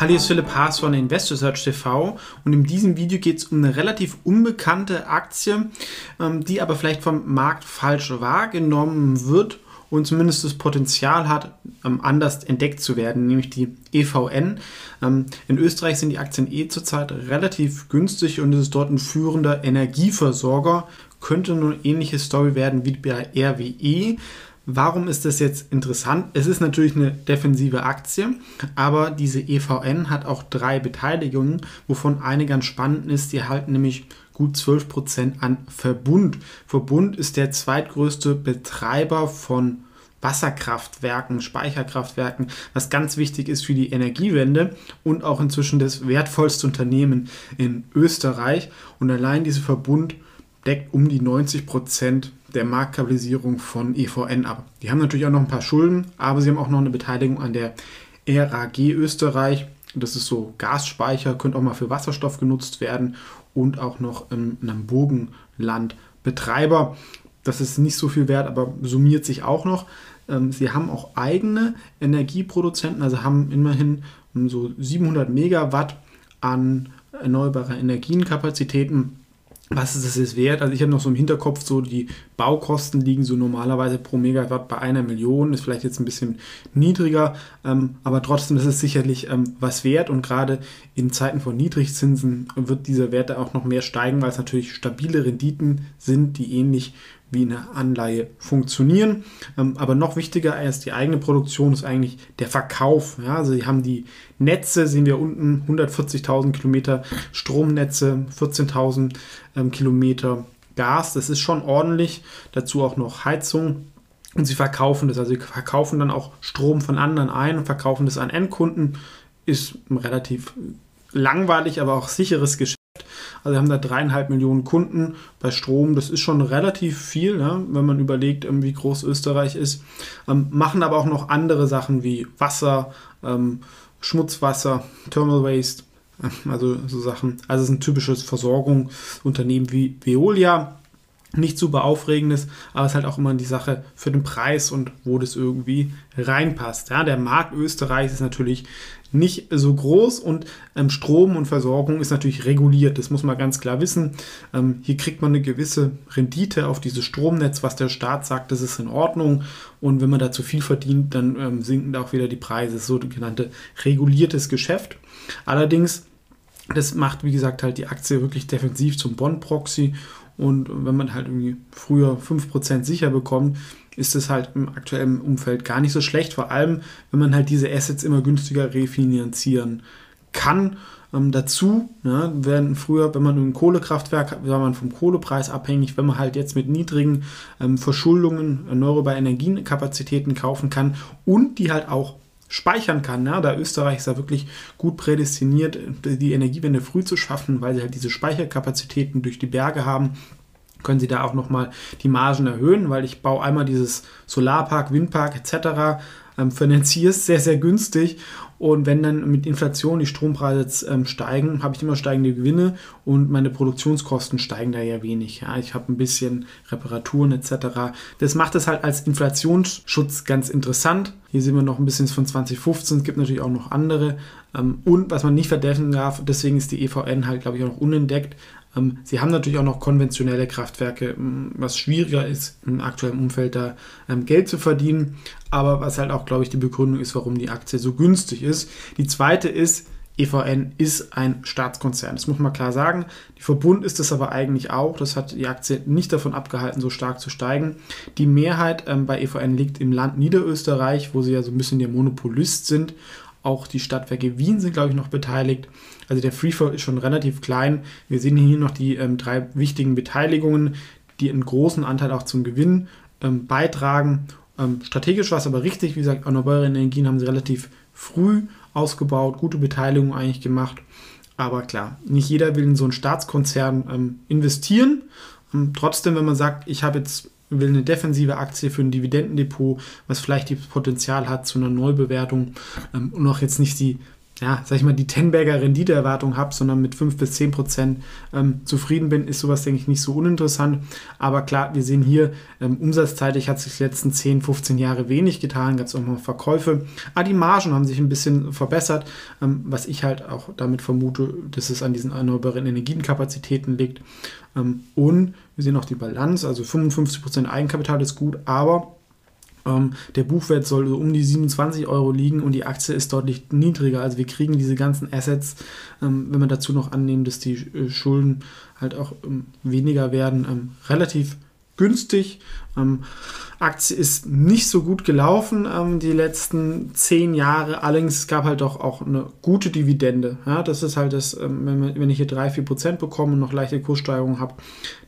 Hallo, hier ist Philipp Haas von Investor Search TV und in diesem Video geht es um eine relativ unbekannte Aktie, ähm, die aber vielleicht vom Markt falsch wahrgenommen wird und zumindest das Potenzial hat, ähm, anders entdeckt zu werden, nämlich die EVN. Ähm, in Österreich sind die Aktien eh zurzeit relativ günstig und es ist dort ein führender Energieversorger. Könnte eine ähnliche Story werden wie bei RWE. Warum ist das jetzt interessant? Es ist natürlich eine defensive Aktie, aber diese EVN hat auch drei Beteiligungen, wovon eine ganz spannend ist. Die halten nämlich gut 12% an Verbund. Verbund ist der zweitgrößte Betreiber von Wasserkraftwerken, Speicherkraftwerken, was ganz wichtig ist für die Energiewende und auch inzwischen das wertvollste Unternehmen in Österreich. Und allein dieser Verbund deckt um die 90 Prozent der Marktkapitalisierung von EVN ab. Die haben natürlich auch noch ein paar Schulden, aber sie haben auch noch eine Beteiligung an der RAG Österreich. Das ist so Gasspeicher, könnte auch mal für Wasserstoff genutzt werden und auch noch im Burgenland Betreiber. Das ist nicht so viel wert, aber summiert sich auch noch. Ähm, sie haben auch eigene Energieproduzenten, also haben immerhin so 700 Megawatt an erneuerbare Energienkapazitäten was ist das jetzt wert? Also ich habe noch so im Hinterkopf, so die Baukosten liegen so normalerweise pro Megawatt bei einer Million, ist vielleicht jetzt ein bisschen niedriger, ähm, aber trotzdem ist es sicherlich ähm, was wert und gerade in Zeiten von Niedrigzinsen wird dieser Wert auch noch mehr steigen, weil es natürlich stabile Renditen sind, die ähnlich wie eine Anleihe funktionieren. Ähm, aber noch wichtiger als die eigene Produktion ist eigentlich der Verkauf. Ja, also sie haben die Netze, sehen wir unten, 140.000 Kilometer Stromnetze, 14.000 ähm, Kilometer Gas. Das ist schon ordentlich. Dazu auch noch Heizung. Und sie verkaufen das. Also sie verkaufen dann auch Strom von anderen ein und verkaufen das an Endkunden. Ist relativ langweilig, aber auch sicheres Geschäft. Also wir haben da dreieinhalb Millionen Kunden bei Strom. Das ist schon relativ viel, ne, wenn man überlegt, ähm, wie groß Österreich ist. Ähm, machen aber auch noch andere Sachen wie Wasser, ähm, Schmutzwasser, Thermal Waste, also so Sachen. Also es ist ein typisches Versorgungsunternehmen wie Veolia. Nicht super aufregendes, aber es ist halt auch immer die Sache für den Preis und wo das irgendwie reinpasst. Ja, der Markt Österreichs ist natürlich nicht so groß und ähm, Strom und Versorgung ist natürlich reguliert. Das muss man ganz klar wissen. Ähm, hier kriegt man eine gewisse Rendite auf dieses Stromnetz, was der Staat sagt, das ist in Ordnung. Und wenn man da zu viel verdient, dann ähm, sinken da auch wieder die Preise. Das ist so genannte reguliertes Geschäft. Allerdings, das macht, wie gesagt, halt die Aktie wirklich defensiv zum Bond-Proxy. Und wenn man halt irgendwie früher 5% sicher bekommt, ist es halt im aktuellen Umfeld gar nicht so schlecht, vor allem wenn man halt diese Assets immer günstiger refinanzieren kann. Ähm, dazu ne, werden früher, wenn man ein Kohlekraftwerk war man vom Kohlepreis abhängig, wenn man halt jetzt mit niedrigen ähm, Verschuldungen erneuerbare Energienkapazitäten kaufen kann und die halt auch speichern kann. Ne? Da Österreich ist da wirklich gut prädestiniert, die Energiewende früh zu schaffen, weil sie halt diese Speicherkapazitäten durch die Berge haben können Sie da auch nochmal die Margen erhöhen, weil ich baue einmal dieses Solarpark, Windpark etc., ähm, finanziere es sehr, sehr günstig und wenn dann mit Inflation die Strompreise jetzt, ähm, steigen, habe ich immer steigende Gewinne und meine Produktionskosten steigen da ja wenig. Ja. Ich habe ein bisschen Reparaturen etc. Das macht es halt als Inflationsschutz ganz interessant. Hier sehen wir noch ein bisschen von 2015, es gibt natürlich auch noch andere. Ähm, und was man nicht vergessen darf, deswegen ist die EVN halt, glaube ich, auch noch unentdeckt, ähm, sie haben natürlich auch noch konventionelle Kraftwerke, was schwieriger ist, im aktuellen Umfeld da ähm, Geld zu verdienen. Aber was halt auch, glaube ich, die Begründung ist, warum die Aktie so günstig ist. Die zweite ist, EVN ist ein Staatskonzern. Das muss man klar sagen. Die Verbund ist es aber eigentlich auch. Das hat die Aktie nicht davon abgehalten, so stark zu steigen. Die Mehrheit ähm, bei EVN liegt im Land Niederösterreich, wo sie ja so ein bisschen der Monopolist sind. Auch die Stadtwerke Wien sind, glaube ich, noch beteiligt. Also der Freefall ist schon relativ klein. Wir sehen hier noch die ähm, drei wichtigen Beteiligungen, die einen großen Anteil auch zum Gewinn ähm, beitragen. Ähm, strategisch war es aber richtig. Wie gesagt, erneuerbare Energien haben sie relativ früh ausgebaut, gute Beteiligung eigentlich gemacht. Aber klar, nicht jeder will in so einen Staatskonzern ähm, investieren. Ähm, trotzdem, wenn man sagt, ich habe jetzt will eine defensive Aktie für ein Dividendendepot, was vielleicht das Potenzial hat zu einer Neubewertung ähm, und auch jetzt nicht die ja, sag ich mal, die Tenberger Renditeerwartung habe, sondern mit 5 bis 10 Prozent ähm, zufrieden bin, ist sowas, denke ich, nicht so uninteressant. Aber klar, wir sehen hier, ähm, umsatzseitig hat sich die letzten 10, 15 Jahre wenig getan, gab es auch mal Verkäufe. Aber die Margen haben sich ein bisschen verbessert, ähm, was ich halt auch damit vermute, dass es an diesen erneuerbaren Energienkapazitäten liegt. Ähm, und wir sehen auch die Balance, also 55 Prozent Eigenkapital ist gut, aber ähm, der Buchwert soll so um die 27 Euro liegen und die Aktie ist deutlich niedriger. Also wir kriegen diese ganzen Assets, ähm, wenn man dazu noch annehmen, dass die äh, Schulden halt auch ähm, weniger werden, ähm, relativ günstig. Ähm, Aktie ist nicht so gut gelaufen ähm, die letzten zehn Jahre. Allerdings es gab halt doch auch eine gute Dividende. Ja, das ist halt das, ähm, wenn, man, wenn ich hier 3-4% bekomme und noch leichte Kurssteigerungen habe,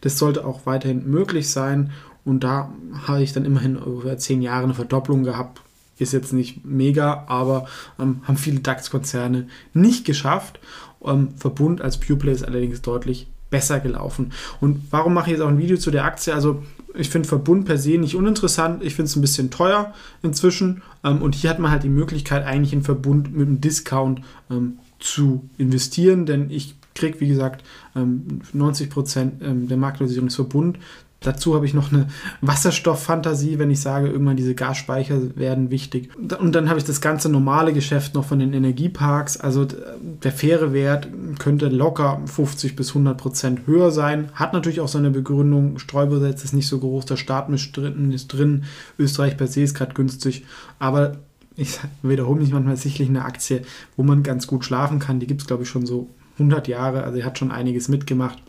das sollte auch weiterhin möglich sein. Und da habe ich dann immerhin über zehn Jahre eine Verdopplung gehabt. Ist jetzt nicht mega, aber ähm, haben viele DAX-Konzerne nicht geschafft. Ähm, Verbund als Pureplay ist allerdings deutlich besser gelaufen. Und warum mache ich jetzt auch ein Video zu der Aktie? Also ich finde Verbund per se nicht uninteressant. Ich finde es ein bisschen teuer inzwischen. Ähm, und hier hat man halt die Möglichkeit, eigentlich in Verbund mit einem Discount ähm, zu investieren, denn ich kriege, wie gesagt, 90% ähm, Prozent ähm, der Marktkapitalisierung ist Verbund. Dazu habe ich noch eine Wasserstofffantasie, wenn ich sage, irgendwann diese Gasspeicher werden wichtig. Und dann habe ich das ganze normale Geschäft noch von den Energieparks. Also der faire Wert könnte locker 50 bis 100 Prozent höher sein. Hat natürlich auch seine Begründung. Streubesitz ist nicht so groß, der Staat ist drin. Österreich per se ist gerade günstig. Aber ich wiederhole mich manchmal sicherlich eine Aktie, wo man ganz gut schlafen kann. Die gibt es, glaube ich, schon so 100 Jahre. Also, er hat schon einiges mitgemacht.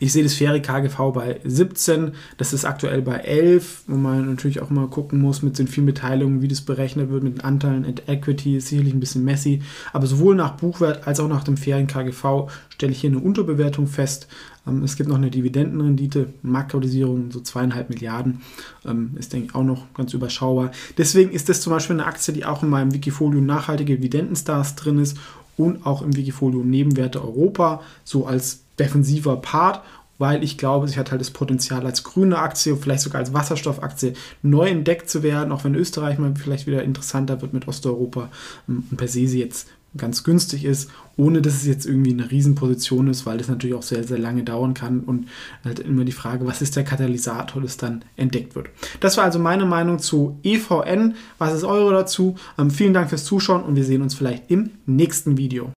Ich sehe das faire KGV bei 17, das ist aktuell bei 11, wo man natürlich auch mal gucken muss mit den vielen Beteiligungen, wie das berechnet wird mit den Anteilen at Equity, ist sicherlich ein bisschen messy, aber sowohl nach Buchwert als auch nach dem fairen KGV stelle ich hier eine Unterbewertung fest. Ähm, es gibt noch eine Dividendenrendite, Marktkapitalisierung so zweieinhalb Milliarden, ähm, ist denke ich auch noch ganz überschaubar. Deswegen ist das zum Beispiel eine Aktie, die auch in meinem Wikifolio nachhaltige Dividendenstars drin ist und auch im Wikifolio Nebenwerte Europa so als defensiver Part, weil ich glaube, sie hat halt das Potenzial als grüne Aktie, vielleicht sogar als Wasserstoffaktie neu entdeckt zu werden, auch wenn Österreich mal vielleicht wieder interessanter wird mit Osteuropa. Ähm, und per se sie jetzt ganz günstig ist, ohne dass es jetzt irgendwie eine Riesenposition ist, weil das natürlich auch sehr, sehr lange dauern kann und halt immer die Frage, was ist der Katalysator, das dann entdeckt wird. Das war also meine Meinung zu EVN. Was ist eure dazu? Ähm, vielen Dank fürs Zuschauen und wir sehen uns vielleicht im nächsten Video.